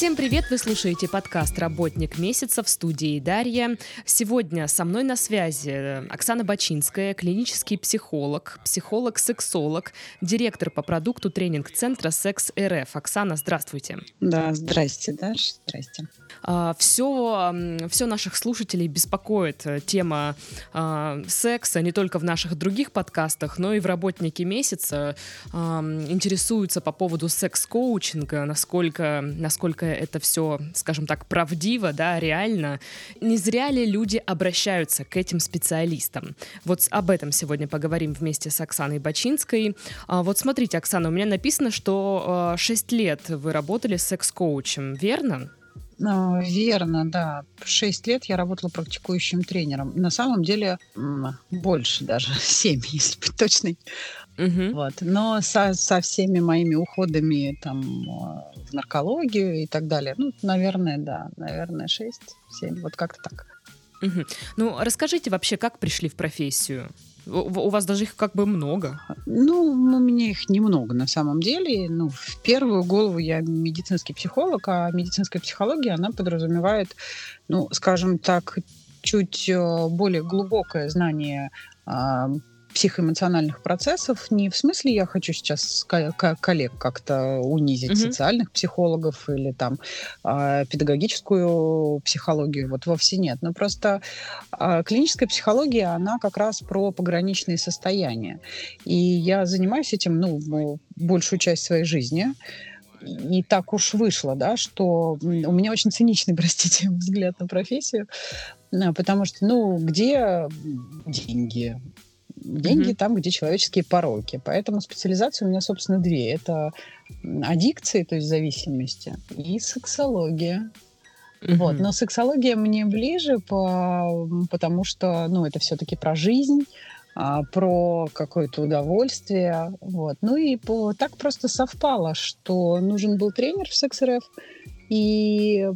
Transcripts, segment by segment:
Всем привет! Вы слушаете подкаст «Работник месяца» в студии Дарья. Сегодня со мной на связи Оксана Бачинская, клинический психолог, психолог-сексолог, директор по продукту тренинг-центра «Секс РФ». Оксана, здравствуйте. Да, здрасте, Даша, здрасте. Все, а, все наших слушателей беспокоит э, тема а, секса не только в наших других подкастах, но и в «Работнике месяца». Интересуются по поводу секс-коучинга, насколько, насколько это все, скажем так, правдиво, да, реально. Не зря ли люди обращаются к этим специалистам? Вот об этом сегодня поговорим вместе с Оксаной Бачинской. А, вот смотрите, Оксана, у меня написано, что 6 лет вы работали с секс-коучем, верно? А, верно, да. Шесть лет я работала практикующим тренером. На самом деле больше даже, семь, если быть точной. Угу. Вот. Но со, со всеми моими уходами там а, в наркологию и так далее, ну, наверное, да, наверное, шесть, семь, вот как-то так. Угу. Ну, расскажите вообще, как пришли в профессию? У вас даже их как бы много. Ну, у меня их немного на самом деле. Ну, в первую голову я медицинский психолог, а медицинская психология, она подразумевает, ну, скажем так, чуть э, более глубокое знание а, психоэмоциональных процессов не в смысле я хочу сейчас коллег как-то унизить, mm-hmm. социальных психологов или там э, педагогическую психологию, вот вовсе нет. Но просто э, клиническая психология, она как раз про пограничные состояния. И я занимаюсь этим, ну, большую часть своей жизни. И так уж вышло, да, что у меня очень циничный, простите, взгляд на профессию, потому что, ну, где деньги? Деньги mm-hmm. там, где человеческие пороки. Поэтому специализации у меня, собственно, две. Это аддикции, то есть зависимости, и сексология. Mm-hmm. Вот. Но сексология мне ближе, по, потому что ну, это все-таки про жизнь, а, про какое-то удовольствие. Вот. Ну и по, так просто совпало, что нужен был тренер в секс-РФ, и,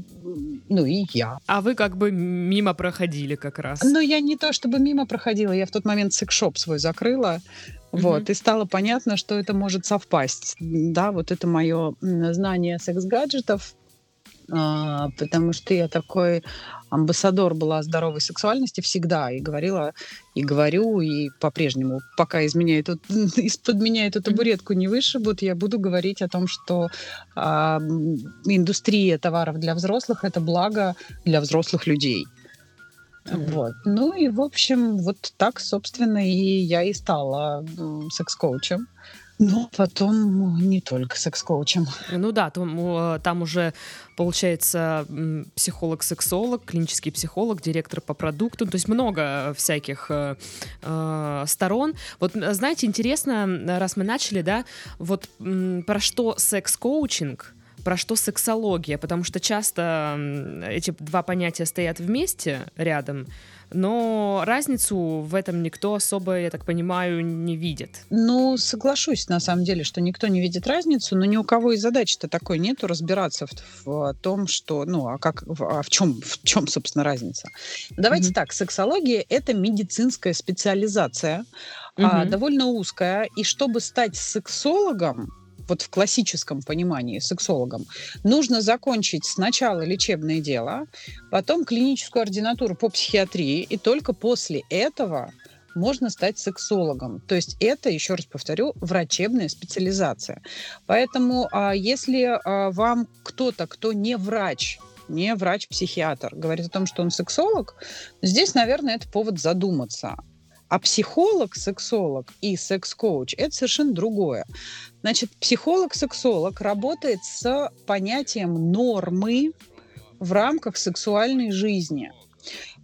ну, и я. А вы как бы мимо проходили как раз. Ну, я не то чтобы мимо проходила, я в тот момент секс-шоп свой закрыла, mm-hmm. вот, и стало понятно, что это может совпасть, да, вот это мое знание секс-гаджетов, потому что я такой амбассадор была здоровой сексуальности всегда и говорила, и говорю, и по-прежнему, пока из меня эту, из-под меня эту табуретку не вышибут, я буду говорить о том, что а, индустрия товаров для взрослых это благо для взрослых людей. Mm-hmm. Вот. Ну и, в общем, вот так, собственно, и я и стала секс-коучем. Ну, потом не только секс-коучем. Ну да, там, там уже получается психолог-сексолог, клинический психолог, директор по продукту, то есть много всяких э, э сторон. Вот знаете, интересно, раз мы начали, да, вот про что секс-коучинг, про что сексология, потому что часто эти два понятия стоят вместе рядом, но разницу в этом никто особо, я так понимаю, не видит. Ну, соглашусь, на самом деле, что никто не видит разницу, но ни у кого и задачи-то такой нету разбираться в, в том, что, ну, а как, а в чем, в чем, собственно, разница. Давайте mm-hmm. так, сексология — это медицинская специализация, mm-hmm. а, довольно узкая, и чтобы стать сексологом, вот в классическом понимании сексологом, нужно закончить сначала лечебное дело, потом клиническую ординатуру по психиатрии, и только после этого можно стать сексологом. То есть это, еще раз повторю, врачебная специализация. Поэтому а, если а, вам кто-то, кто не врач, не врач-психиатр, говорит о том, что он сексолог, здесь, наверное, это повод задуматься. А психолог, сексолог и секс-коуч – это совершенно другое. Значит, психолог-сексолог работает с понятием нормы в рамках сексуальной жизни.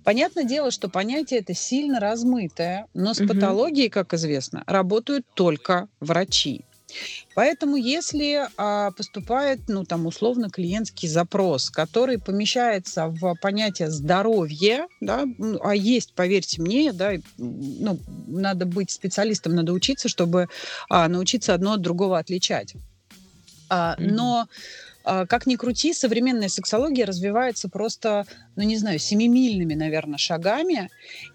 Понятное дело, что понятие это сильно размытое, но с угу. патологией, как известно, работают только врачи. Поэтому, если а, поступает, ну, там, условно, клиентский запрос, который помещается в понятие здоровье, да, а есть, поверьте мне, да, ну, надо быть специалистом, надо учиться, чтобы а, научиться одно от другого отличать. А, mm-hmm. Но как ни крути, современная сексология развивается просто, ну не знаю, семимильными, наверное, шагами.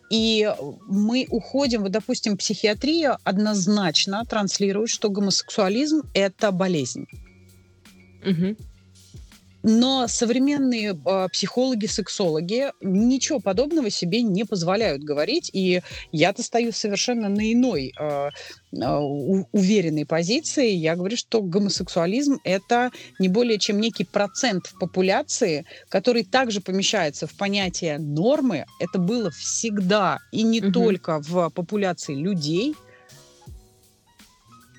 И мы уходим, вот, допустим, психиатрия однозначно транслирует, что гомосексуализм – это болезнь. Угу. Но современные э, психологи, сексологи ничего подобного себе не позволяют говорить, и я-то стою совершенно на иной э, уверенной позиции. Я говорю, что гомосексуализм это не более чем некий процент в популяции, который также помещается в понятие нормы. Это было всегда и не угу. только в популяции людей,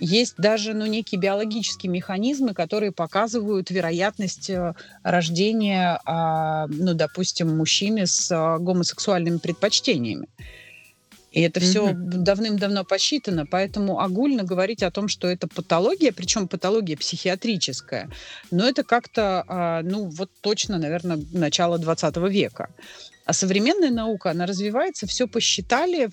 есть даже ну, некие биологические механизмы, которые показывают вероятность э, рождения, а, ну, допустим, мужчины с а, гомосексуальными предпочтениями. И это все mm-hmm. давным-давно посчитано, поэтому огульно говорить о том, что это патология, причем патология психиатрическая, но это как-то, а, ну вот точно, наверное, начало 20 века. А современная наука, она развивается, все посчитали,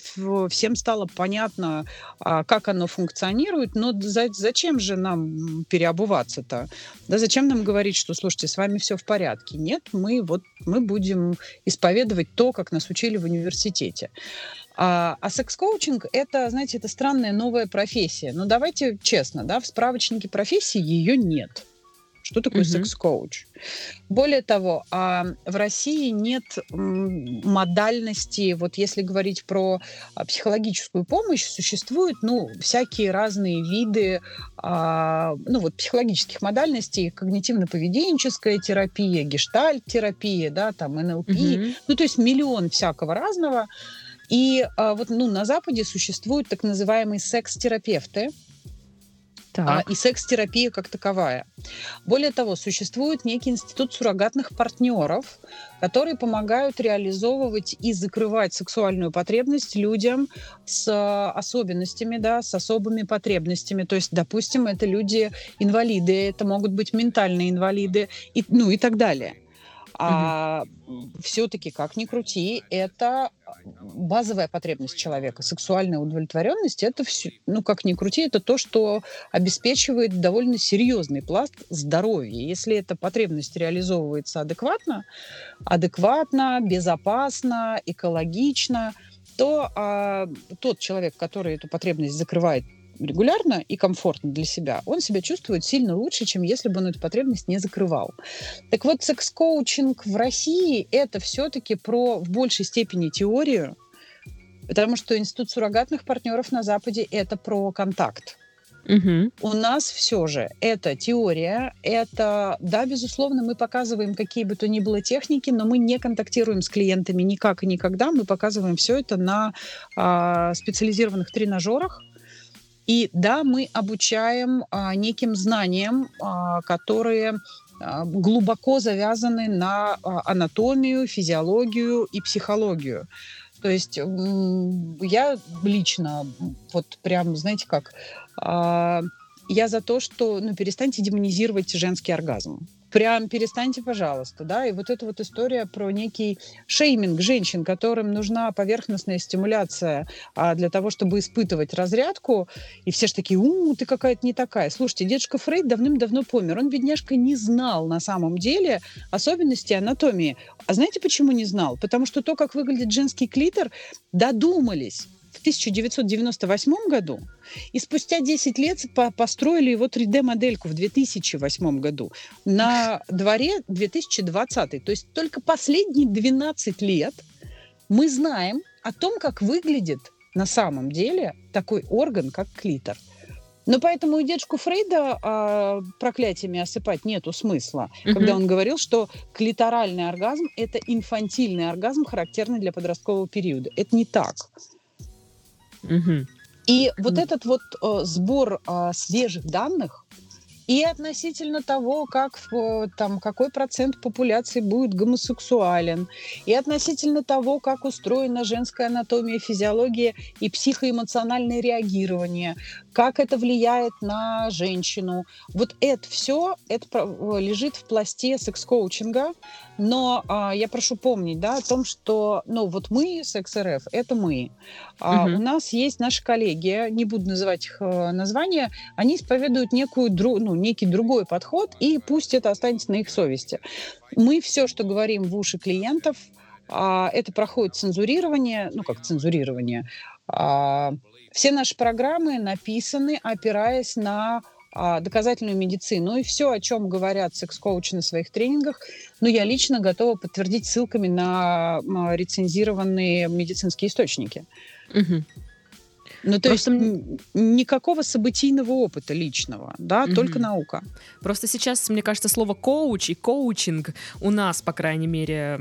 всем стало понятно, а, как оно функционирует, но зачем же нам переобуваться-то? Да зачем нам говорить, что, слушайте, с вами все в порядке? Нет, мы вот мы будем исповедовать то, как нас учили в университете. А, а секс-коучинг это, знаете, это странная новая профессия. Но давайте честно, да, в справочнике профессии ее нет. Что такое угу. секс-коуч? Более того, а в России нет модальности, вот если говорить про а, психологическую помощь, существуют, ну, всякие разные виды, а, ну, вот психологических модальностей, когнитивно-поведенческая терапия, гештальт-терапия, да, там, НЛП, угу. ну, то есть миллион всякого разного. И а, вот, ну, на Западе существуют так называемые секс-терапевты, а, и секс-терапия как таковая. Более того, существует некий институт суррогатных партнеров, которые помогают реализовывать и закрывать сексуальную потребность людям с особенностями, да, с особыми потребностями. То есть, допустим, это люди-инвалиды, это могут быть ментальные инвалиды, и, ну и так далее. А угу. все-таки, как ни крути, это базовая потребность человека. Сексуальная удовлетворенность это все, ну как ни крути, это то, что обеспечивает довольно серьезный пласт здоровья. Если эта потребность реализовывается адекватно, адекватно, безопасно, экологично, то а, тот человек, который эту потребность закрывает регулярно и комфортно для себя, он себя чувствует сильно лучше, чем если бы он эту потребность не закрывал. Так вот, секс-коучинг в России это все-таки про в большей степени теорию, потому что институт суррогатных партнеров на Западе это про контакт. Угу. У нас все же это теория, это, да, безусловно, мы показываем какие бы то ни было техники, но мы не контактируем с клиентами никак и никогда. Мы показываем все это на а, специализированных тренажерах, и да, мы обучаем а, неким знаниям, а, которые а, глубоко завязаны на а, анатомию, физиологию и психологию. То есть я лично, вот прям, знаете как, а, я за то, что ну, перестаньте демонизировать женский оргазм прям перестаньте, пожалуйста, да, и вот эта вот история про некий шейминг женщин, которым нужна поверхностная стимуляция а, для того, чтобы испытывать разрядку, и все же такие, у, ты какая-то не такая. Слушайте, дедушка Фрейд давным-давно помер, он, бедняжка, не знал на самом деле особенностей анатомии. А знаете, почему не знал? Потому что то, как выглядит женский клитор, додумались в 1998 году, и спустя 10 лет по построили его 3D-модельку в 2008 году. На дворе 2020. То есть только последние 12 лет мы знаем о том, как выглядит на самом деле такой орган, как клитор. Но поэтому и дедушку Фрейда а, проклятиями осыпать нету смысла, угу. когда он говорил, что клиторальный оргазм – это инфантильный оргазм, характерный для подросткового периода. Это не так. Угу. И вот этот вот э, сбор э, свежих данных и относительно того, как э, там какой процент популяции будет гомосексуален, и относительно того, как устроена женская анатомия, физиология и психоэмоциональное реагирование, как это влияет на женщину. Вот это все это э, лежит в пласте секс-коучинга, но а, я прошу помнить, да, о том, что, ну, вот мы, секс-РФ, это мы. А, угу. У нас есть наши коллеги, не буду называть их э, названия, они исповедуют некую, ну, некий другой подход, и пусть это останется на их совести. Мы все, что говорим в уши клиентов, а, это проходит цензурирование, ну, как цензурирование, а, все наши программы написаны, опираясь на а, доказательную медицину и все, о чем говорят секс-коучи на своих тренингах, ну, я лично готова подтвердить ссылками на рецензированные медицинские источники. Угу. Ну, то Просто... есть никакого событийного опыта личного, да, угу. только наука. Просто сейчас, мне кажется, слово коуч и коучинг у нас, по крайней мере,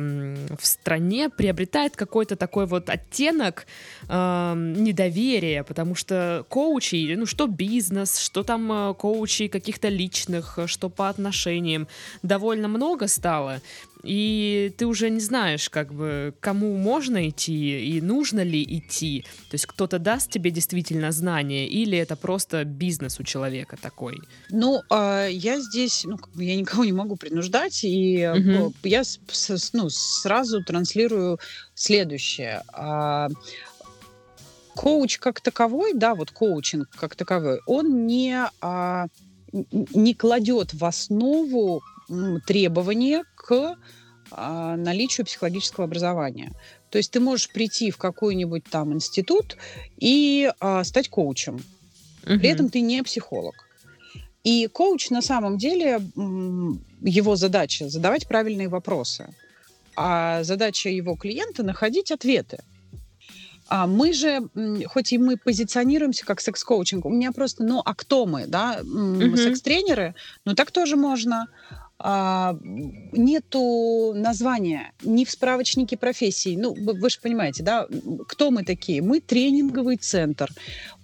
в стране приобретает какой-то такой вот оттенок э, недоверия, потому что коучи, ну, что бизнес, что там э, коучи каких-то личных, что по отношениям, довольно много стало и ты уже не знаешь, как бы, кому можно идти и нужно ли идти. То есть кто-то даст тебе действительно знания, или это просто бизнес у человека такой? Ну, э, я здесь, ну, я никого не могу принуждать, и угу. я ну, сразу транслирую следующее. А, коуч как таковой, да, вот коучинг как таковой, он не, а, не кладет в основу требования к а, наличию психологического образования. То есть ты можешь прийти в какой-нибудь там институт и а, стать коучем. Угу. При этом ты не психолог. И коуч на самом деле, его задача задавать правильные вопросы, а задача его клиента находить ответы. А мы же, хоть и мы позиционируемся как секс-коучинг, у меня просто, ну, а кто мы, да? Угу. Секс-тренеры, ну, так тоже можно нету названия ни в справочнике профессий. Ну, вы, вы же понимаете, да, кто мы такие? Мы тренинговый центр.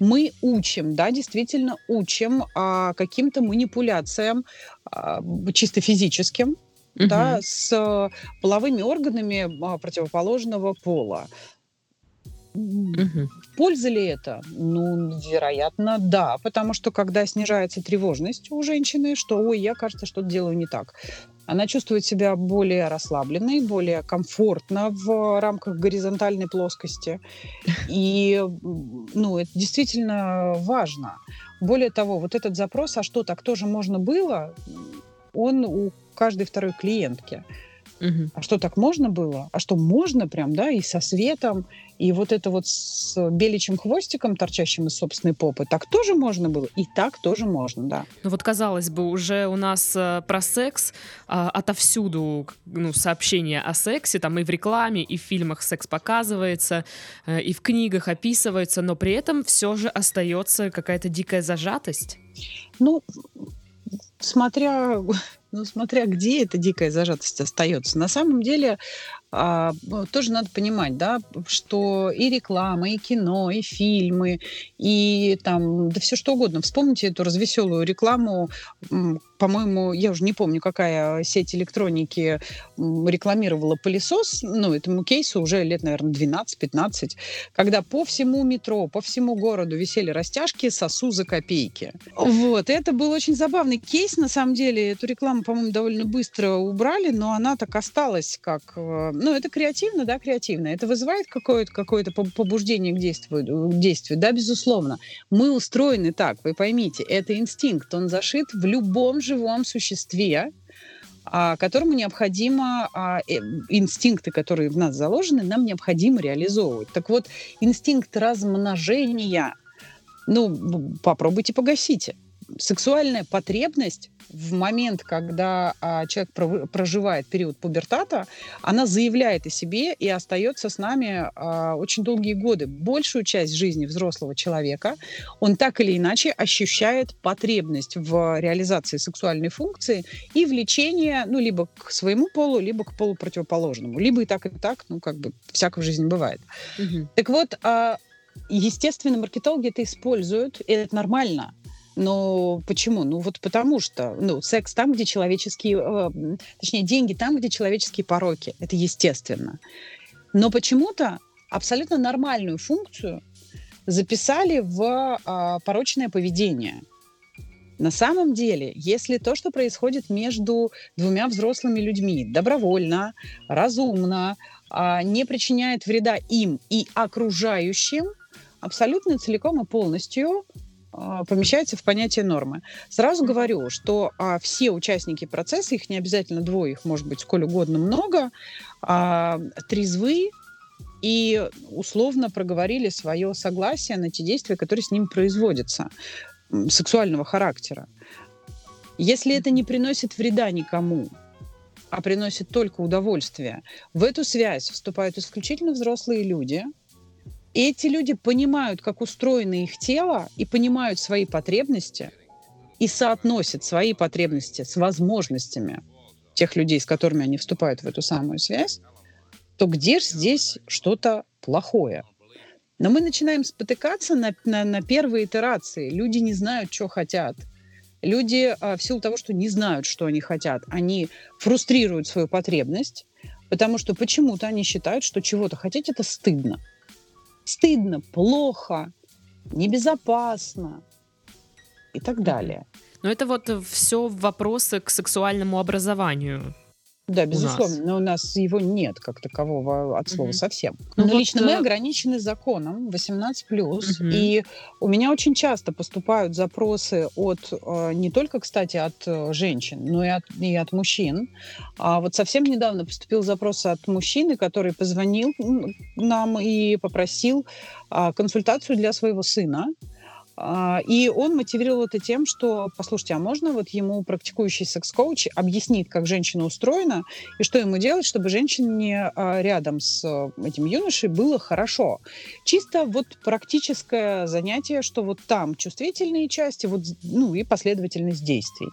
Мы учим, да, действительно учим а, каким-то манипуляциям а, чисто физическим, угу. да, с половыми органами а, противоположного пола. Угу. Польза ли это? Ну, вероятно, да, потому что когда снижается тревожность у женщины, что, ой, я, кажется, что-то делаю не так, она чувствует себя более расслабленной, более комфортно в рамках горизонтальной плоскости. И, ну, это действительно важно. Более того, вот этот запрос, а что, так тоже можно было, он у каждой второй клиентки. Угу. А что так можно было? А что можно прям, да, и со светом, и вот это вот с беличьим хвостиком, торчащим из собственной попы, так тоже можно было, и так тоже можно, да. Ну вот казалось бы, уже у нас э, про секс э, отовсюду ну, сообщения о сексе, там и в рекламе, и в фильмах секс показывается, э, и в книгах описывается, но при этом все же остается какая-то дикая зажатость. Ну, смотря ну, смотря где эта дикая зажатость остается. На самом деле, а, ну, тоже надо понимать, да, что и реклама, и кино, и фильмы, и там, да все что угодно. Вспомните эту развеселую рекламу по-моему, я уже не помню, какая сеть электроники рекламировала пылесос, ну, этому кейсу уже лет, наверное, 12-15, когда по всему метро, по всему городу висели растяжки «Сосу за копейки». Вот, это был очень забавный кейс, на самом деле. Эту рекламу, по-моему, довольно быстро убрали, но она так осталась как... Ну, это креативно, да, креативно. Это вызывает какое-то какое побуждение к действию, к действию, да, безусловно. Мы устроены так, вы поймите, это инстинкт, он зашит в любом живом существе, а, которому необходимо, а, э, инстинкты, которые в нас заложены, нам необходимо реализовывать. Так вот, инстинкт размножения, ну, попробуйте погасите. Сексуальная потребность в момент, когда а, человек проживает период пубертата, она заявляет о себе и остается с нами а, очень долгие годы. Большую часть жизни взрослого человека он так или иначе ощущает потребность в реализации сексуальной функции и влечение, ну, либо к своему полу, либо к полу противоположному. Либо и так, и так, ну, как бы всякое в жизни бывает. Угу. Так вот, а, естественно, маркетологи это используют, и это нормально. Но почему? Ну вот потому что, ну, секс там, где человеческие, э, точнее, деньги там, где человеческие пороки. Это естественно. Но почему-то абсолютно нормальную функцию записали в э, порочное поведение. На самом деле, если то, что происходит между двумя взрослыми людьми, добровольно, разумно, э, не причиняет вреда им и окружающим, абсолютно целиком и полностью помещается в понятие нормы. Сразу говорю, что а, все участники процесса, их не обязательно двое, их может быть сколь угодно много, а, трезвы и условно проговорили свое согласие на те действия, которые с ним производятся. сексуального характера. Если это не приносит вреда никому, а приносит только удовольствие, в эту связь вступают исключительно взрослые люди. И эти люди понимают, как устроено их тело, и понимают свои потребности, и соотносят свои потребности с возможностями тех людей, с которыми они вступают в эту самую связь, то где же здесь что-то плохое? Но мы начинаем спотыкаться на, на, на первые итерации. Люди не знают, что хотят. Люди а, в силу того, что не знают, что они хотят, они фрустрируют свою потребность, потому что почему-то они считают, что чего-то хотеть это стыдно. Стыдно, плохо, небезопасно и так далее. Но это вот все вопросы к сексуальному образованию. Да, безусловно, у но у нас его нет как такового от слова угу. совсем. Ну, но вот лично мы э, ограничены законом 18 плюс, угу. и у меня очень часто поступают запросы от э, не только, кстати, от э, женщин, но и от, и от мужчин. А вот совсем недавно поступил запрос от мужчины, который позвонил нам и попросил а, консультацию для своего сына. А, и он мотивировал это тем, что, послушайте, а можно вот ему практикующий секс-коуч объяснит, как женщина устроена, и что ему делать, чтобы женщине а, рядом с э, этим юношей было хорошо. Чисто вот практическое занятие, что вот там чувствительные части, вот, ну и последовательность действий.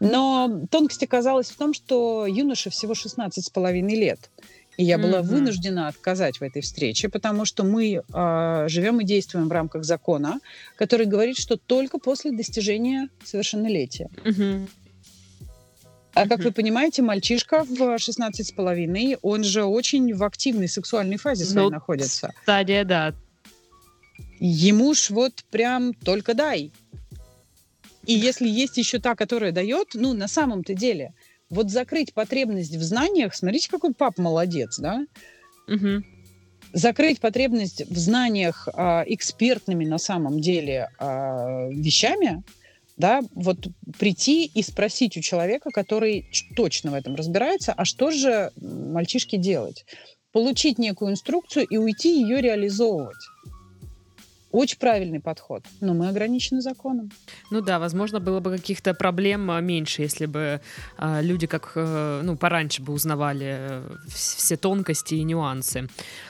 Но тонкость оказалась в том, что юноше всего 16 с половиной лет. И я была mm-hmm. вынуждена отказать в этой встрече, потому что мы э, живем и действуем в рамках закона, который говорит, что только после достижения совершеннолетия. Mm-hmm. А как вы понимаете, мальчишка в 16 с половиной, он же очень в активной сексуальной фазе своей ну, находится. Стадия, да. Ему ж вот прям только дай. И если есть еще та, которая дает, ну, на самом-то деле, вот закрыть потребность в знаниях, смотрите, какой пап молодец, да? Угу. Закрыть потребность в знаниях э, экспертными на самом деле э, вещами, да, вот прийти и спросить у человека, который точно в этом разбирается, а что же мальчишке делать? Получить некую инструкцию и уйти ее реализовывать. Очень правильный подход, но мы ограничены законом. Ну да, возможно, было бы каких-то проблем а, меньше, если бы э, люди как э, ну пораньше бы узнавали э, все тонкости и нюансы.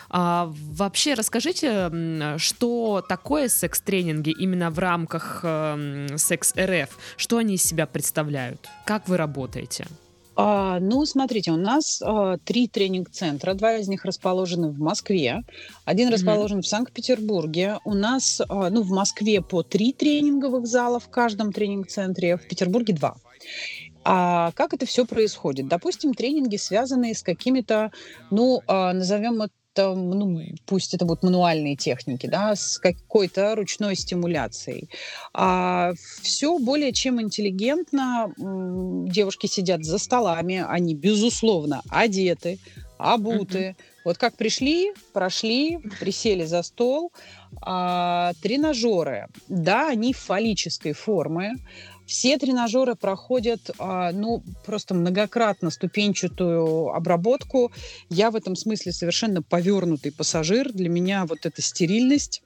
А, вообще, расскажите, что такое секс-тренинги именно в рамках э, секс-РФ? Что они из себя представляют? Как вы работаете? А, ну, смотрите, у нас а, три тренинг-центра. Два из них расположены в Москве, один mm-hmm. расположен в Санкт-Петербурге. У нас, а, ну, в Москве по три тренинговых зала в каждом тренинг-центре, в Петербурге два. А как это все происходит? Допустим, тренинги, связанные с какими-то, ну, а, назовем это ну, пусть это будут мануальные техники, да, с какой-то ручной стимуляцией. А все более чем интеллигентно. Девушки сидят за столами, они, безусловно, одеты, обуты. Вот как пришли, прошли, присели за стол. А, тренажеры, да, они фаллической формы. Все тренажеры проходят, а, ну, просто многократно ступенчатую обработку. Я в этом смысле совершенно повернутый пассажир. Для меня вот эта стерильность,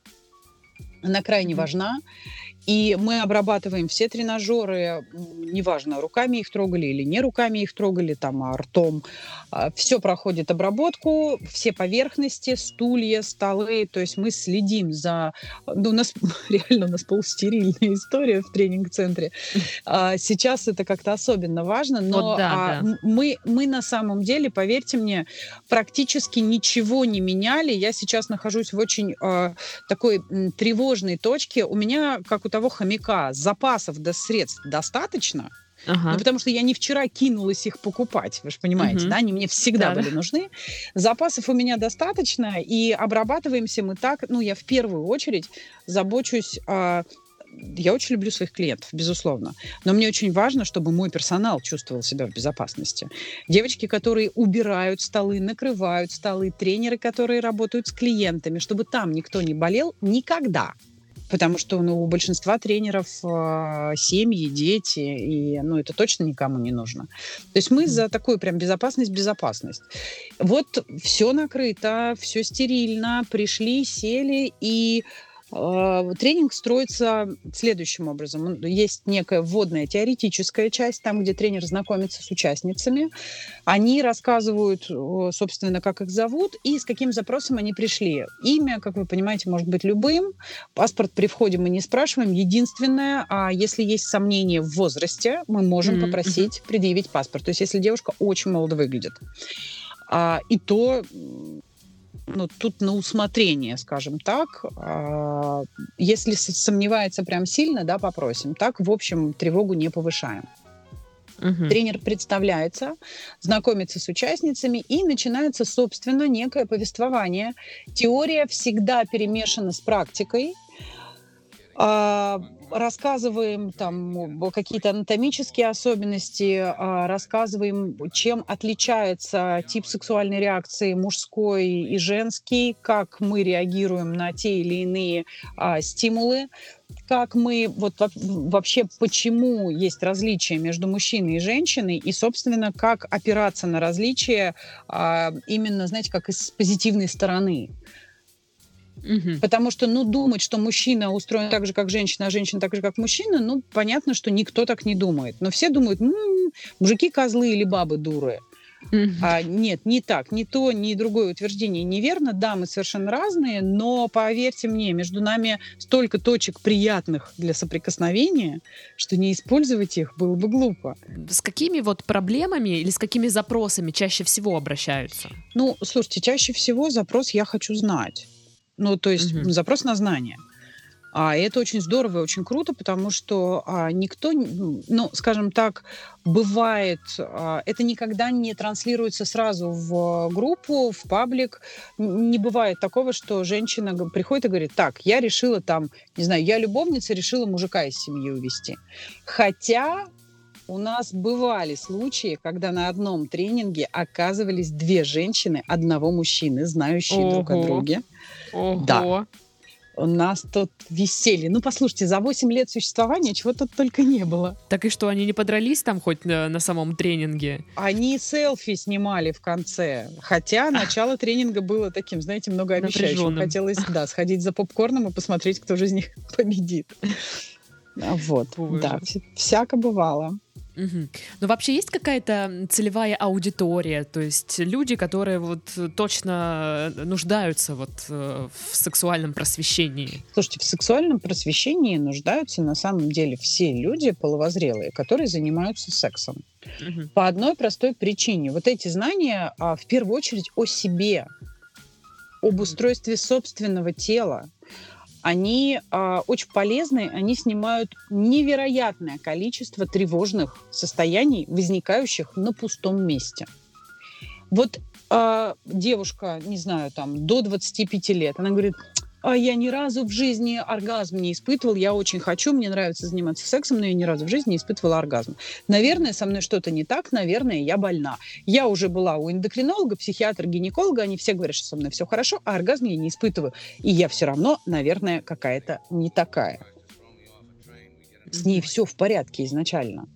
она крайне mm-hmm. И мы обрабатываем все тренажеры, неважно, руками их трогали или не руками их трогали, там, а ртом. А, все проходит обработку, все поверхности, стулья, столы. То есть мы следим за... Ну, у нас реально у нас полустерильная история в тренинг-центре. А, сейчас это как-то особенно важно, но вот да, да. Мы, мы на самом деле, поверьте мне, практически ничего не меняли. Я сейчас нахожусь в очень такой тревожной точке. У меня, как у того хомяка запасов до средств достаточно, Ага. Ну, потому что я не вчера кинулась их покупать, вы же понимаете, угу. да, они мне всегда да, были нужны. Запасов у меня достаточно, и обрабатываемся мы так, ну, я в первую очередь забочусь о я очень люблю своих клиентов, безусловно. Но мне очень важно, чтобы мой персонал чувствовал себя в безопасности. Девочки, которые убирают столы, накрывают столы, тренеры, которые работают с клиентами, чтобы там никто не болел никогда потому что ну, у большинства тренеров э, семьи, дети, и ну, это точно никому не нужно. То есть мы за такую прям безопасность, безопасность. Вот все накрыто, все стерильно, пришли, сели, и тренинг строится следующим образом. Есть некая вводная теоретическая часть, там, где тренер знакомится с участницами. Они рассказывают, собственно, как их зовут и с каким запросом они пришли. Имя, как вы понимаете, может быть любым. Паспорт при входе мы не спрашиваем. Единственное, а если есть сомнения в возрасте, мы можем mm-hmm. попросить предъявить паспорт. То есть если девушка очень молодо выглядит. А, и то ну, тут на усмотрение, скажем так. А, если сомневается прям сильно, да, попросим. Так, в общем, тревогу не повышаем. Угу. Тренер представляется, знакомится с участницами и начинается, собственно, некое повествование. Теория всегда перемешана с практикой. А, рассказываем там какие-то анатомические особенности, а, рассказываем, чем отличается тип сексуальной реакции мужской и женский, как мы реагируем на те или иные а, стимулы, как мы вот вообще почему есть различия между мужчиной и женщиной и собственно как опираться на различия именно знаете как из позитивной стороны Угу. Потому что, ну, думать, что мужчина устроен так же, как женщина, а женщина так же, как мужчина, ну, понятно, что никто так не думает. Но все думают, м-м, мужики козлы или бабы дуры. Mm-hmm. А, нет, не так, ни то, ни другое утверждение неверно. Да, мы совершенно разные, но поверьте мне, между нами столько точек приятных для соприкосновения, что не использовать их было бы глупо. С какими вот проблемами или с какими запросами чаще всего обращаются? Ну, слушайте, чаще всего запрос «я хочу знать». Ну, то есть угу. запрос на знание. А это очень здорово и очень круто, потому что а, никто, ну, скажем так, бывает, а, это никогда не транслируется сразу в группу, в паблик. Не бывает такого, что женщина приходит и говорит, так, я решила там, не знаю, я любовница, решила мужика из семьи увести. Хотя у нас бывали случаи, когда на одном тренинге оказывались две женщины одного мужчины, знающие Ого. друг о друге. Ого. Да. У нас тут веселье. Ну, послушайте, за 8 лет существования чего тут только не было. Так и что, они не подрались там хоть на, на самом тренинге? Они селфи снимали в конце. Хотя начало тренинга было таким, знаете, многообещающим. Хотелось, да, сходить за попкорном и посмотреть, кто же из них победит. Вот, да, всяко бывало. Угу. Но вообще есть какая-то целевая аудитория, то есть люди, которые вот точно нуждаются вот э, в сексуальном просвещении? Слушайте, в сексуальном просвещении нуждаются на самом деле все люди половозрелые, которые занимаются сексом. Угу. По одной простой причине. Вот эти знания а, в первую очередь о себе, об устройстве собственного тела, они э, очень полезны, они снимают невероятное количество тревожных состояний, возникающих на пустом месте. Вот э, девушка, не знаю, там, до 25 лет, она говорит, я ни разу в жизни оргазм не испытывал. Я очень хочу, мне нравится заниматься сексом, но я ни разу в жизни не испытывала оргазм. Наверное, со мной что-то не так, наверное, я больна. Я уже была у эндокринолога, психиатра, гинеколога, они все говорят, что со мной все хорошо, а оргазм я не испытываю. И я все равно, наверное, какая-то не такая. С ней все в порядке изначально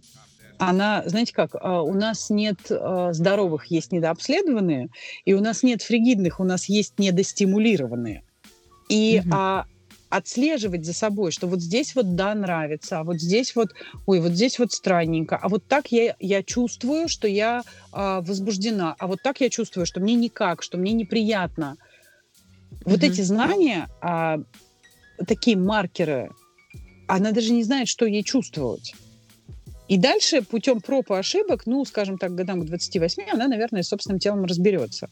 она, знаете как, а, у нас нет а, здоровых, есть недообследованные, и у нас нет фригидных, у нас есть недостимулированные. И угу. а, отслеживать за собой, что вот здесь вот да, нравится, а вот здесь вот, ой, вот здесь вот странненько, а вот так я, я чувствую, что я а, возбуждена, а вот так я чувствую, что мне никак, что мне неприятно. Вот mm эти знания, а, такие маркеры, она даже не знает, что ей чувствовать. И дальше путем проб и ошибок, ну, скажем так, годам к 28, она, наверное, с собственным телом разберется.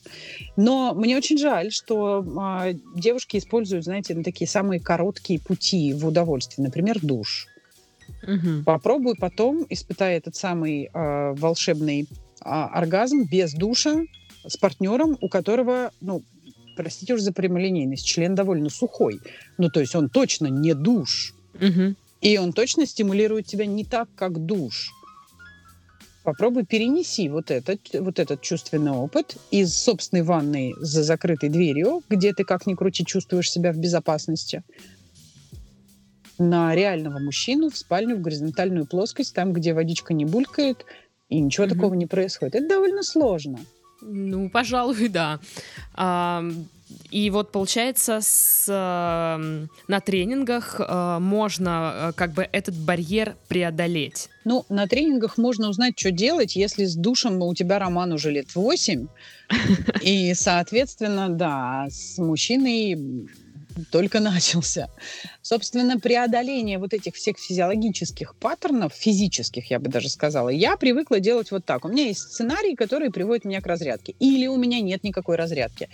Но мне очень жаль, что а, девушки используют, знаете, ну, такие самые короткие пути в удовольствие. Например, душ. Угу. Попробуй потом, испытай этот самый а, волшебный а, оргазм без душа с партнером, у которого, ну, простите уже за прямолинейность, член довольно сухой. Ну, то есть он точно не душ. Угу. И он точно стимулирует тебя не так, как душ. Попробуй перенеси вот этот, вот этот чувственный опыт из собственной ванной за закрытой дверью, где ты как ни крути чувствуешь себя в безопасности, на реального мужчину в спальню, в горизонтальную плоскость, там, где водичка не булькает, и ничего угу. такого не происходит. Это довольно сложно. Ну, пожалуй, да. А, и вот получается, с, э, на тренингах э, можно э, как бы этот барьер преодолеть. Ну, на тренингах можно узнать, что делать, если с душем у тебя роман уже лет 8. И, соответственно, да, с мужчиной только начался. Собственно, преодоление вот этих всех физиологических паттернов, физических, я бы даже сказала, я привыкла делать вот так. У меня есть сценарий, который приводит меня к разрядке. Или у меня нет никакой разрядки.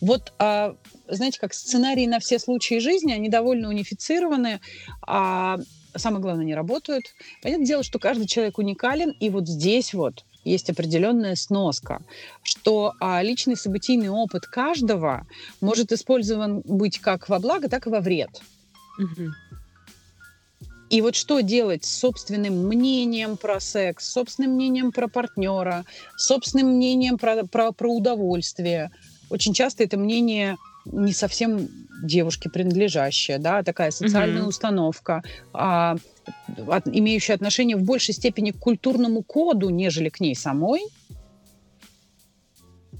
Вот, а, знаете, как сценарии на все случаи жизни, они довольно унифицированы, а самое главное, не работают. Понятное дело, что каждый человек уникален, и вот здесь вот есть определенная сноска, что а, личный событийный опыт каждого может использован быть как во благо, так и во вред. Угу. И вот что делать с собственным мнением про секс, собственным мнением про партнера, собственным мнением про, про, про удовольствие. Очень часто это мнение не совсем девушке принадлежащая, да, такая социальная mm установка, а, от, имеющая отношение в большей степени к культурному коду, нежели к ней самой.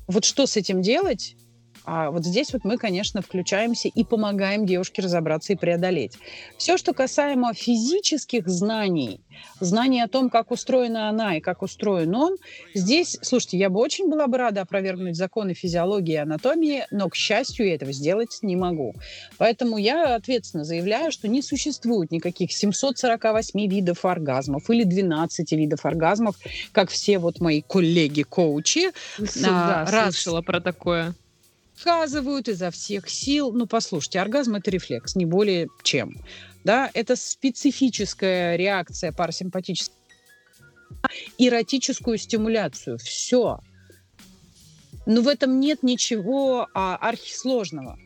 Вот что с этим делать? А вот здесь вот мы, конечно, включаемся и помогаем девушке разобраться и преодолеть. Все, что касаемо физических знаний, знаний о том, как устроена она и как устроен он, здесь, слушайте, я бы очень была бы рада опровергнуть законы физиологии и анатомии, но, к счастью, я этого сделать не могу. Поэтому я ответственно заявляю, что не существует никаких 748 видов оргазмов или 12 видов оргазмов, как все вот мои коллеги-коучи. Да, раз... слышала про такое рассказывают изо всех сил. Ну, послушайте, оргазм – это рефлекс, не более чем. Да, это специфическая реакция парасимпатической эротическую стимуляцию. Все. Но в этом нет ничего а, архисложного.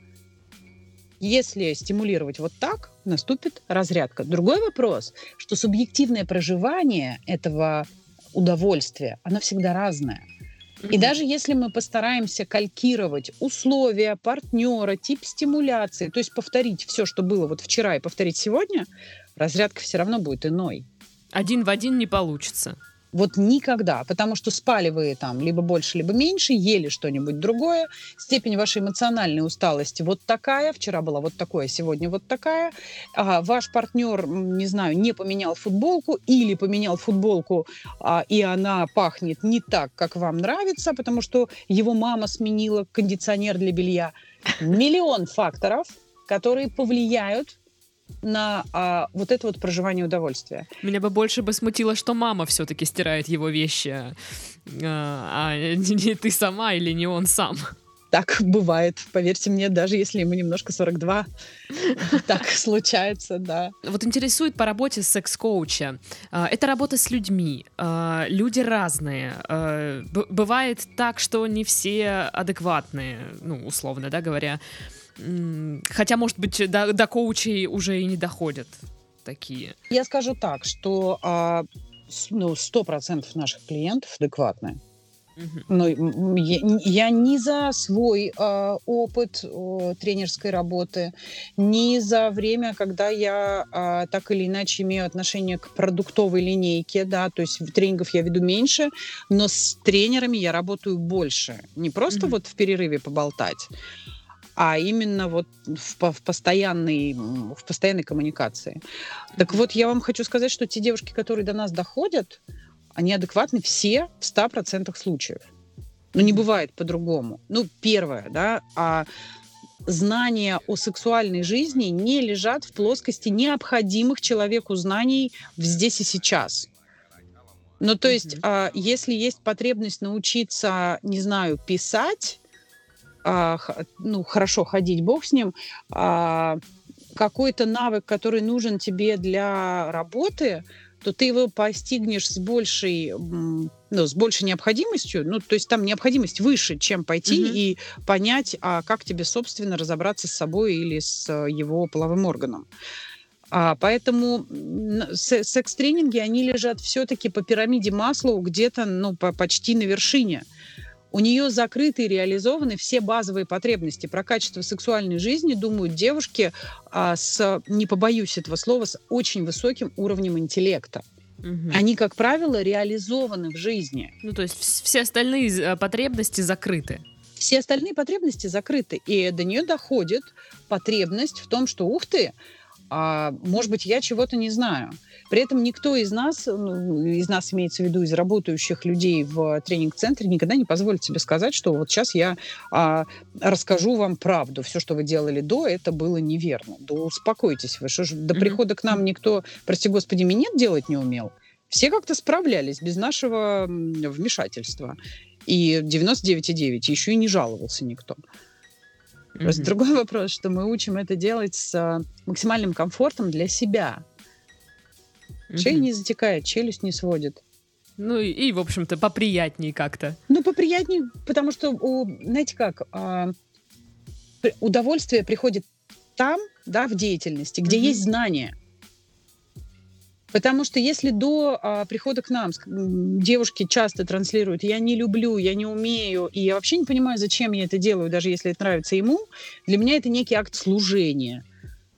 Если стимулировать вот так, наступит разрядка. Другой вопрос, что субъективное проживание этого удовольствия, оно всегда разное. И даже если мы постараемся калькировать условия партнера, тип стимуляции, то есть повторить все, что было вот вчера и повторить сегодня, разрядка все равно будет иной. Один в один не получится. Вот никогда, потому что спали вы там либо больше, либо меньше, ели что-нибудь другое, степень вашей эмоциональной усталости вот такая, вчера была вот такое, сегодня вот такая, а, ваш партнер, не знаю, не поменял футболку или поменял футболку, а, и она пахнет не так, как вам нравится, потому что его мама сменила кондиционер для белья. Миллион факторов, которые повлияют на а, вот это вот проживание удовольствия. Меня бы больше бы смутило, что мама все-таки стирает его вещи, а, а не ты сама или не он сам. Так бывает, поверьте мне, даже если ему немножко 42, так случается, да. Вот интересует по работе секс-коуча. А, это работа с людьми. А, люди разные. А, бывает так, что не все адекватные, ну, условно, да, говоря. Хотя, может быть, до, до коучей уже и не доходят такие. Я скажу так, что а, ну, 100% наших клиентов адекватные. Угу. Ну, я, я ни за свой э, опыт э, тренерской работы, ни за время, когда я э, так или иначе имею отношение к продуктовой линейке, да, то есть тренингов я веду меньше, но с тренерами я работаю больше. Не просто угу. вот в перерыве поболтать, а именно вот в, в, постоянной, в постоянной коммуникации. Так вот, я вам хочу сказать, что те девушки, которые до нас доходят, они адекватны все в 100% случаев. Ну, не бывает по-другому. Ну, первое, да, а знания о сексуальной жизни не лежат в плоскости необходимых человеку знаний здесь и сейчас. Ну, то есть, mm-hmm. если есть потребность научиться, не знаю, писать, а, ну, хорошо ходить, бог с ним, а, какой-то навык, который нужен тебе для работы, то ты его постигнешь с большей, ну, с большей необходимостью. Ну, то есть там необходимость выше, чем пойти угу. и понять, а как тебе, собственно, разобраться с собой или с его половым органом. А, поэтому секс-тренинги, они лежат все-таки по пирамиде Маслоу где-то, ну, по, почти на вершине у нее закрыты и реализованы все базовые потребности. Про качество сексуальной жизни думают девушки а, с, не побоюсь этого слова, с очень высоким уровнем интеллекта. Угу. Они, как правило, реализованы в жизни. Ну, то есть все остальные э, потребности закрыты Все остальные потребности закрыты, и до нее доходит потребность в том, что, ух ты, а, может быть, я чего-то не знаю. При этом никто из нас, ну, из нас имеется в виду из работающих людей в тренинг-центре, никогда не позволит себе сказать, что вот сейчас я а, расскажу вам правду. Все, что вы делали до, это было неверно. Да успокойтесь вы. Что же, до прихода к нам никто, прости господи, минет делать не умел. Все как-то справлялись без нашего вмешательства. И 99,9 еще и не жаловался никто. Просто mm-hmm. другой вопрос, что мы учим это делать с а, максимальным комфортом для себя. Mm-hmm. Шея не затекает, челюсть не сводит. Ну и, и в общем-то, поприятнее как-то. Ну, поприятнее, потому что, у, знаете как, а, удовольствие приходит там, да, в деятельности, где mm-hmm. есть знания. Потому что если до а, прихода к нам девушки часто транслируют «я не люблю», «я не умею», и я вообще не понимаю, зачем я это делаю, даже если это нравится ему, для меня это некий акт служения.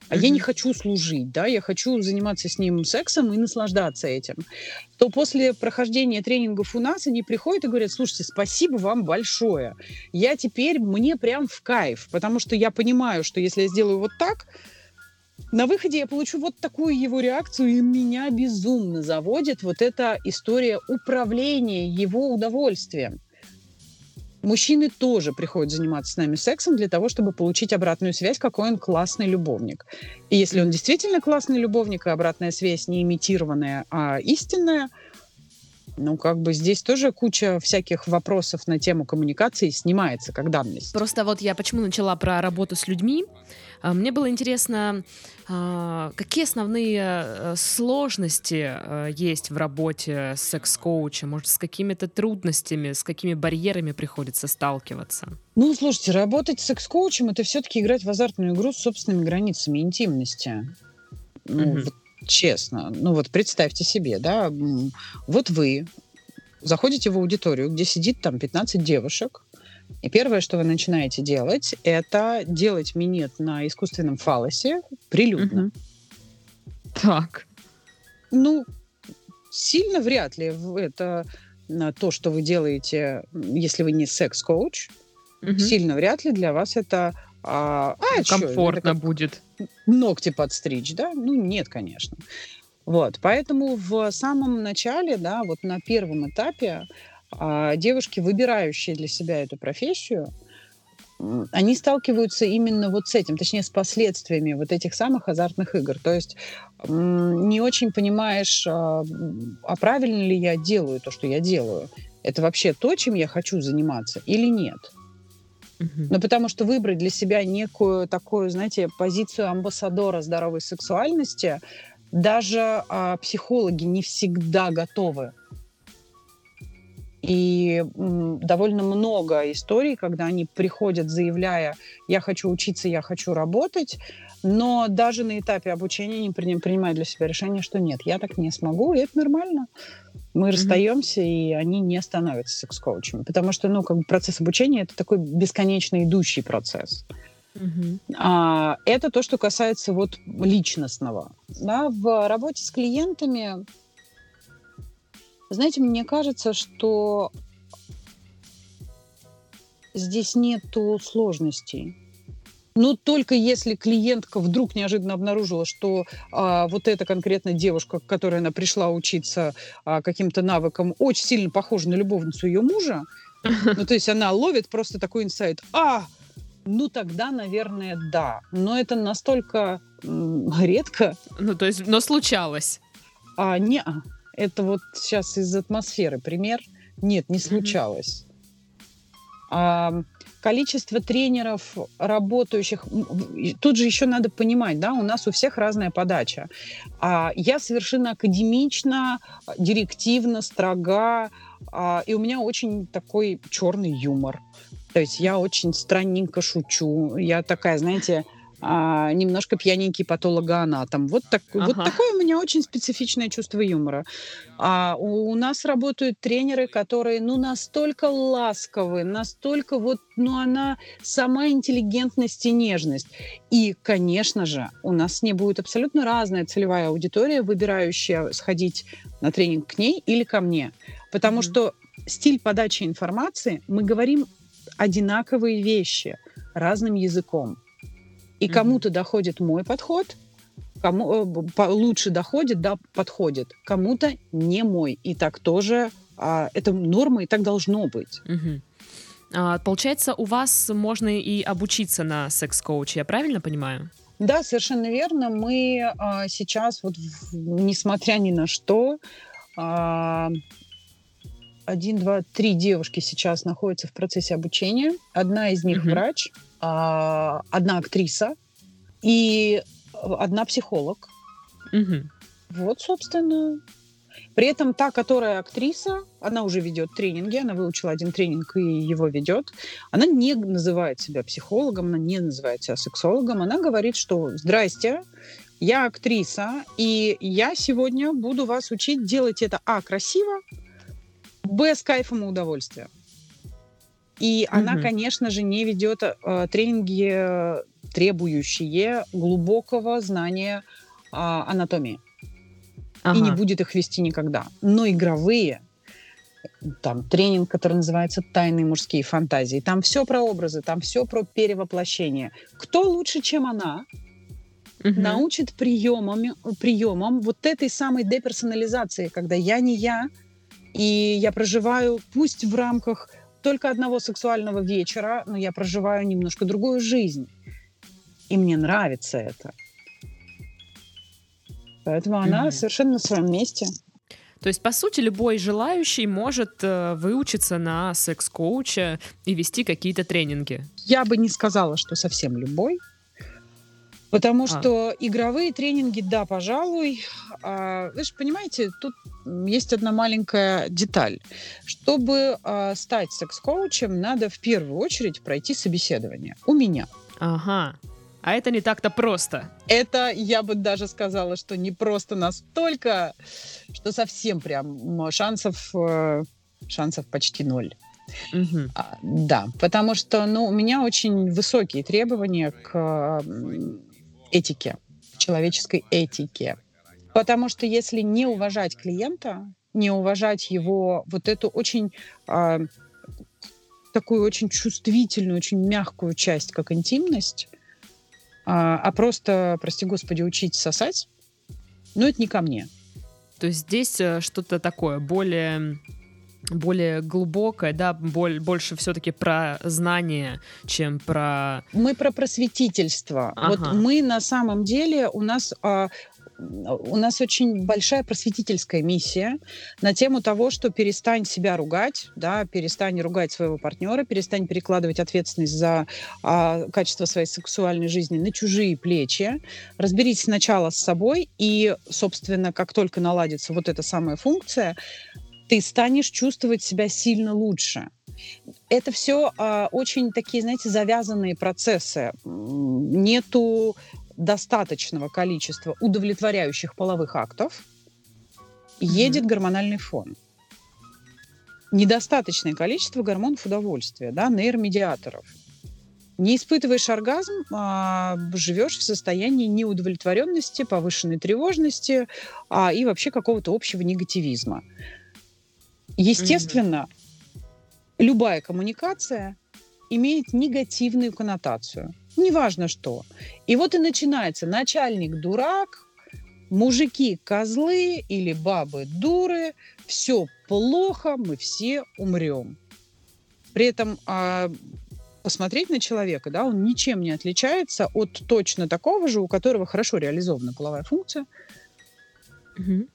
А mm-hmm. я не хочу служить, да, я хочу заниматься с ним сексом и наслаждаться этим. То после прохождения тренингов у нас они приходят и говорят, слушайте, спасибо вам большое. Я теперь, мне прям в кайф, потому что я понимаю, что если я сделаю вот так, на выходе я получу вот такую его реакцию, и меня безумно заводит вот эта история управления его удовольствием. Мужчины тоже приходят заниматься с нами сексом для того, чтобы получить обратную связь, какой он классный любовник. И если он действительно классный любовник, и обратная связь не имитированная, а истинная, ну, как бы здесь тоже куча всяких вопросов на тему коммуникации снимается как данность. Просто вот я почему начала про работу с людьми. А, мне было интересно, а, какие основные э, сложности э, есть в работе с секс-коучем? Может, с какими-то трудностями, с какими барьерами приходится сталкиваться? Ну, слушайте, работать с секс-коучем — это все-таки играть в азартную игру с собственными границами интимности. Ну, mm-hmm. вот, честно. Ну, вот представьте себе, да, вот вы заходите в аудиторию, где сидит там 15 девушек, и первое, что вы начинаете делать, это делать минет на искусственном фалосе прилюдно. Угу. Так. Ну, сильно вряд ли это то, что вы делаете, если вы не секс-коуч. Угу. Сильно вряд ли для вас это а, а, комфортно это будет. Ногти подстричь, да? Ну, нет, конечно. Вот, поэтому в самом начале, да, вот на первом этапе а девушки, выбирающие для себя эту профессию, они сталкиваются именно вот с этим, точнее, с последствиями вот этих самых азартных игр. То есть не очень понимаешь, а, а правильно ли я делаю то, что я делаю. Это вообще то, чем я хочу заниматься или нет. Ну, потому что выбрать для себя некую такую, знаете, позицию амбассадора здоровой сексуальности даже а, психологи не всегда готовы и довольно много историй, когда они приходят, заявляя, я хочу учиться, я хочу работать, но даже на этапе обучения они принимают для себя решение, что нет, я так не смогу, и это нормально. Мы mm-hmm. расстаемся, и они не становятся секс-коучами. Потому что, ну, как бы процесс обучения это такой бесконечно идущий процесс. Mm-hmm. А, это то, что касается вот личностного. Да, в работе с клиентами знаете, мне кажется, что здесь нету сложностей. Но только если клиентка вдруг неожиданно обнаружила, что а, вот эта конкретно девушка, к которой она пришла учиться а, каким-то навыкам, очень сильно похожа на любовницу ее мужа, ну, то есть она ловит просто такой инсайт. А, ну тогда, наверное, да. Но это настолько редко. Ну, то есть, но случалось. А, не, это вот сейчас из атмосферы пример. Нет, не случалось. Mm-hmm. А, количество тренеров, работающих, тут же еще надо понимать, да, у нас у всех разная подача. А я совершенно академично, директивно, строга, а, и у меня очень такой черный юмор. То есть я очень странненько шучу. Я такая, знаете, а, немножко пьяненький патологоанатом. Вот, так, ага. вот такое у меня очень специфичное чувство юмора. А у, у нас работают тренеры, которые, ну, настолько ласковые, настолько вот, ну, она сама интеллигентность и нежность. И, конечно же, у нас с ней будет абсолютно разная целевая аудитория, выбирающая сходить на тренинг к ней или ко мне. Потому mm-hmm. что стиль подачи информации, мы говорим одинаковые вещи разным языком. И кому-то доходит мой подход, кому э, лучше доходит, да, подходит, кому-то не мой. И так тоже а, это норма, и так должно быть. Угу. А, получается, у вас можно и обучиться на секс-коуче, я правильно понимаю? Да, совершенно верно. Мы а, сейчас, вот, несмотря ни на что, а, один, два, три девушки сейчас находятся в процессе обучения. Одна из них uh-huh. врач, а, одна актриса и одна психолог. Uh-huh. Вот, собственно, при этом та, которая актриса, она уже ведет тренинги, она выучила один тренинг и его ведет. Она не называет себя психологом, она не называет себя сексологом. Она говорит, что «Здрасте, я актриса, и я сегодня буду вас учить делать это, а, красиво, б, с кайфом и удовольствием». И mm-hmm. она, конечно же, не ведет э, тренинги, требующие глубокого знания э, анатомии ага. и не будет их вести никогда. Но игровые, там тренинг, который называется «Тайные мужские фантазии», там все про образы, там все про перевоплощение. Кто лучше, чем она, угу. научит приемам, приемам вот этой самой деперсонализации, когда я не я, и я проживаю, пусть в рамках только одного сексуального вечера, но я проживаю немножко другую жизнь. И мне нравится это. Поэтому она mm-hmm. совершенно на своем месте. То есть, по сути, любой желающий может э, выучиться на секс-коуча и вести какие-то тренинги. Я бы не сказала, что совсем любой. Потому а. что игровые тренинги, да, пожалуй. А, вы же понимаете, тут есть одна маленькая деталь. Чтобы а, стать секс-коучем, надо в первую очередь пройти собеседование. У меня. Ага. А это не так-то просто. Это, я бы даже сказала, что не просто настолько, что совсем прям шансов, э, шансов почти ноль. Угу. А, да, потому что ну, у меня очень высокие требования к этике, человеческой этике. Потому что если не уважать клиента, не уважать его вот эту очень э, такую очень чувствительную, очень мягкую часть, как интимность, а, а просто, прости господи, учить сосать, ну, это не ко мне. То есть здесь э, что-то такое более более глубокое, да, боль, больше все-таки про знание, чем про... Мы про просветительство. Ага. Вот мы на самом деле, у нас а, у нас очень большая просветительская миссия на тему того, что перестань себя ругать, да, перестань ругать своего партнера, перестань перекладывать ответственность за а, качество своей сексуальной жизни на чужие плечи, разберись сначала с собой, и, собственно, как только наладится вот эта самая функция, ты станешь чувствовать себя сильно лучше. Это все а, очень такие, знаете, завязанные процессы. Нету достаточного количества удовлетворяющих половых актов, едет mm-hmm. гормональный фон. Недостаточное количество гормонов удовольствия, да, нейромедиаторов. Не испытываешь оргазм, а живешь в состоянии неудовлетворенности, повышенной тревожности а, и вообще какого-то общего негативизма. Естественно, mm-hmm. любая коммуникация имеет негативную коннотацию неважно что. И вот и начинается начальник дурак, мужики козлы или бабы дуры, все плохо, мы все умрем. При этом а, посмотреть на человека, да, он ничем не отличается от точно такого же, у которого хорошо реализована половая функция. Угу.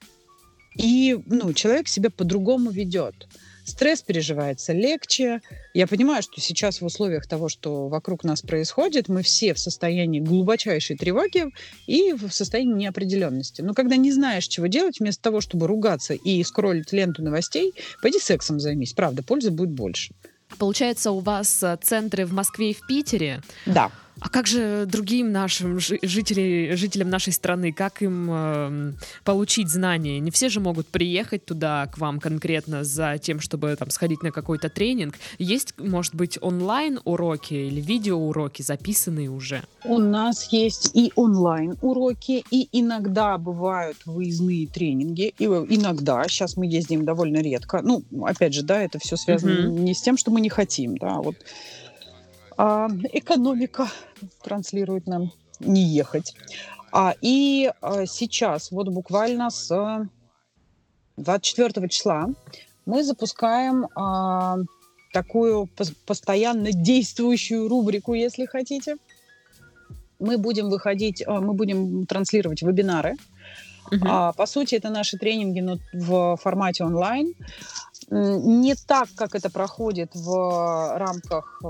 И ну, человек себя по-другому ведет стресс переживается легче. Я понимаю, что сейчас в условиях того, что вокруг нас происходит, мы все в состоянии глубочайшей тревоги и в состоянии неопределенности. Но когда не знаешь, чего делать, вместо того, чтобы ругаться и скроллить ленту новостей, пойди сексом займись. Правда, пользы будет больше. Получается, у вас э, центры в Москве и в Питере. Да. А как же другим нашим жителям, жителям нашей страны, как им э, получить знания? Не все же могут приехать туда к вам конкретно за тем, чтобы там сходить на какой-то тренинг. Есть, может быть, онлайн уроки или видео уроки записанные уже? У нас есть и онлайн уроки, и иногда бывают выездные тренинги. И иногда, сейчас мы ездим довольно редко. Ну, опять же, да, это все связано mm-hmm. не с тем, что мы не хотим, да, вот а, экономика транслирует нам не ехать. А, и а, сейчас, вот буквально с 24 числа, мы запускаем а, такую постоянно действующую рубрику, если хотите. Мы будем выходить, а, мы будем транслировать вебинары. Uh-huh. А, по сути, это наши тренинги но в формате онлайн не так, как это проходит в рамках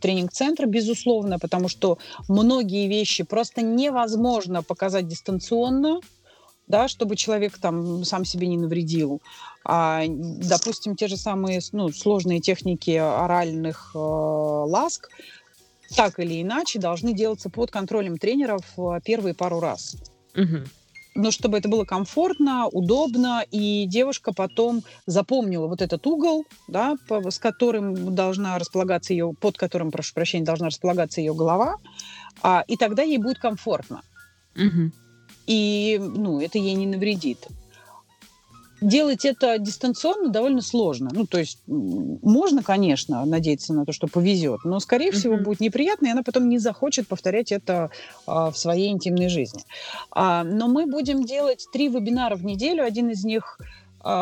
тренинг-центра, безусловно, потому что многие вещи просто невозможно показать дистанционно, да, чтобы человек там сам себе не навредил. А, допустим, те же самые ну, сложные техники оральных э, ласк так или иначе должны делаться под контролем тренеров э, первые пару раз. Угу но чтобы это было комфортно, удобно, и девушка потом запомнила вот этот угол, да, с которым должна располагаться ее, под которым, прошу прощения, должна располагаться ее голова, а, и тогда ей будет комфортно. Угу. И, ну, это ей не навредит делать это дистанционно довольно сложно. Ну, то есть можно, конечно, надеяться на то, что повезет, но, скорее всего, mm-hmm. будет неприятно, и она потом не захочет повторять это а, в своей интимной жизни. А, но мы будем делать три вебинара в неделю. Один из них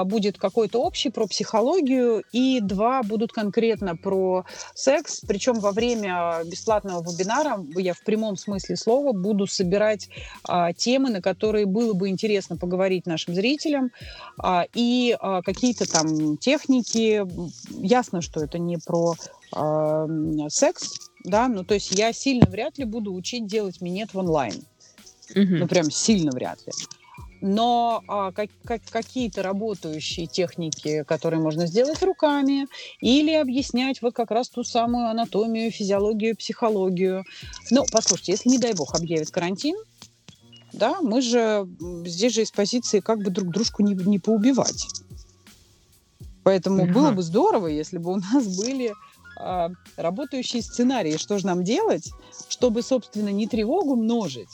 будет какой-то общий про психологию, и два будут конкретно про секс. Причем во время бесплатного вебинара я в прямом смысле слова буду собирать а, темы, на которые было бы интересно поговорить нашим зрителям, а, и а, какие-то там техники. Ясно, что это не про а, секс, да, ну то есть я сильно вряд ли буду учить делать минет в онлайн. Mm-hmm. Ну прям сильно вряд ли но а, как, как, какие-то работающие техники, которые можно сделать руками, или объяснять вот как раз ту самую анатомию, физиологию, психологию. Ну, послушайте, если, не дай бог, объявит карантин, да, мы же здесь же из позиции как бы друг дружку не, не поубивать. Поэтому ага. было бы здорово, если бы у нас были а, работающие сценарии, что же нам делать, чтобы, собственно, не тревогу множить,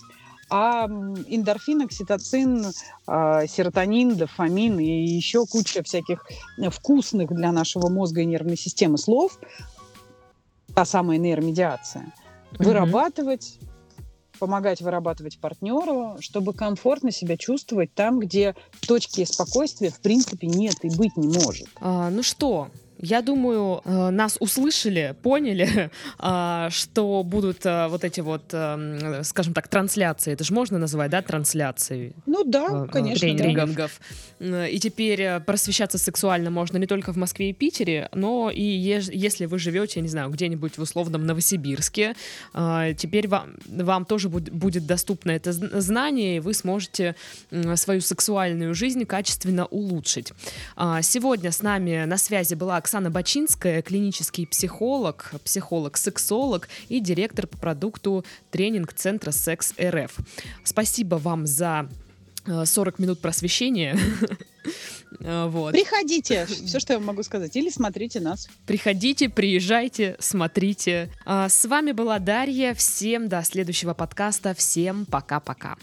а эндорфин, окситоцин, а, серотонин, дофамин и еще куча всяких вкусных для нашего мозга и нервной системы слов, та самая нейромедиация, mm-hmm. вырабатывать помогать вырабатывать партнеру, чтобы комфортно себя чувствовать там, где точки спокойствия в принципе нет и быть не может. А, ну что, я думаю, э, нас услышали, поняли, а, что будут э, вот эти вот, э, скажем так, трансляции. Это же можно называть, да, трансляцией? Ну да, конечно. Тренингов. Да. И теперь просвещаться сексуально можно не только в Москве и Питере, но и если вы живете, я не знаю, где-нибудь в условном Новосибирске, теперь вам, вам тоже будет доступно это знание, и вы сможете свою сексуальную жизнь качественно улучшить. А, сегодня с нами на связи была Оксана Оксана Бачинская, клинический психолог, психолог-сексолог и директор по продукту тренинг-центра «Секс РФ». Спасибо вам за 40 э, минут просвещения. Э, вот. Приходите, все, что я вам могу сказать. Или смотрите нас. Приходите, приезжайте, смотрите. А, с вами была Дарья. Всем до следующего подкаста. Всем пока-пока.